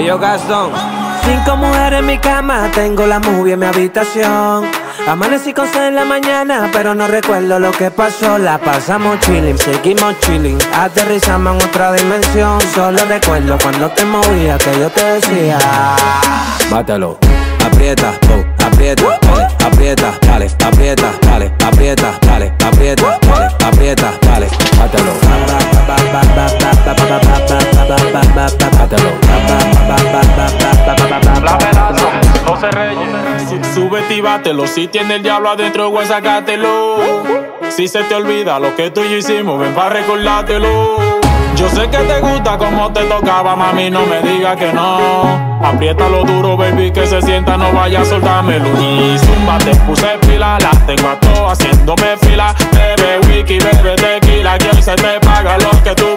Ellos Gastón. Cinco mujeres en mi cama, tengo la movie en mi habitación. Amanecí con en la mañana, pero no recuerdo lo que pasó. La pasamos chilling, seguimos chilling. Aterrizamos en otra dimensión. Solo recuerdo cuando te movía que yo te decía: Mátalo, aprieta, oh, aprieta, dale, aprieta, dale, aprieta, dale, aprieta, dale, aprieta, dale, aprieta, dale, mátalo. Si tiene el diablo adentro, güey, sacátelo. Si se te olvida lo que tú y yo hicimos, ven para recordártelo. Yo sé que te gusta como te tocaba, mami, no me diga que no. Apriétalo duro, baby, que se sienta, no vaya a soltármelo. Y zumba, te puse pila, las tengo a todas haciéndome fila. Bebe wiki, bebe tequila, que se te paga lo que tú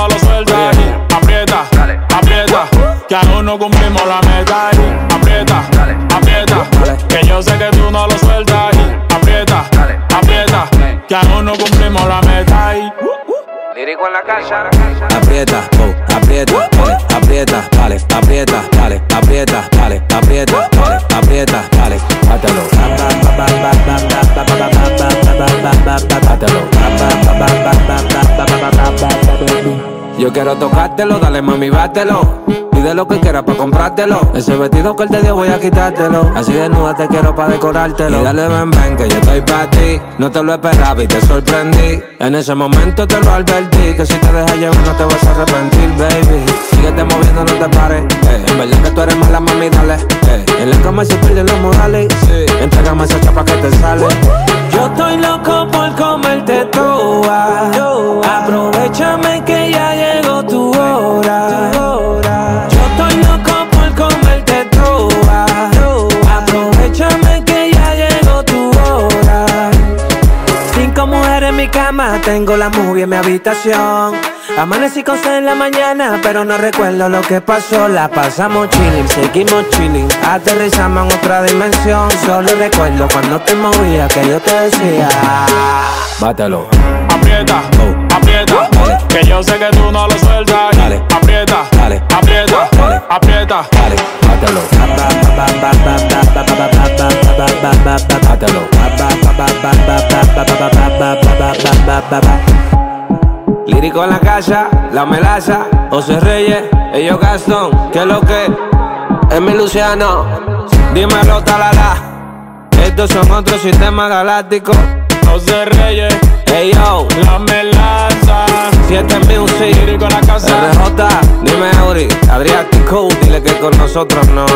no lo sueltas. Aprieta, aprieta, que aún no cumplimos la meta. Aprieta, aprieta, que yo sé que tú no lo sueltas. Aprieta, aprieta, que aún no cumplimos la meta. Lírico en la casa. Aprieta, oh, aprieta, dale, aprieta, dale, aprieta, dale, aprieta, dale, aprieta, dale, aprieta, dale, mátalo. Yo quiero tocártelo, dale mami, bátelo. Pide lo que quieras pa' comprártelo. Ese vestido que él te dio voy a quitártelo. Así desnuda te quiero pa' decorártelo. Y dale ven, ven, que yo estoy pa' ti. No te lo esperaba y te sorprendí. En ese momento te lo advertí. Que si te dejas llevar no te vas a arrepentir, baby. Síguete moviendo, no te pares. Eh, en verdad que tú eres mala, mami, dale. Eh, en la cama se pierden los modales. Sí. Entrégame esa chapa que te sale. Yo estoy loco por comerte toda. Mujeres en mi cama, tengo la movie en mi habitación. Amanecí con en la mañana, pero no recuerdo lo que pasó. La pasamos chilling, seguimos chilling. Aterrizamos en otra dimensión. Solo recuerdo cuando te movía que yo te decía. Mátalo. Aprieta, aprieta, que yo sé que tú no lo sueltas. Dale. Aprieta, Dale. aprieta, Dale. aprieta. Dale, mátalo. Mátalo. Lírico en la casa, la melaza, José Reyes, ellos Gastón, que lo que es mi Luciano, dímelo talala. Estos son otros sistemas galácticos. José Reyes, Hey yo, la melaza. 7 Music, Lírico en la casa. RJ, dime Auri, Adriático, dile que con nosotros no.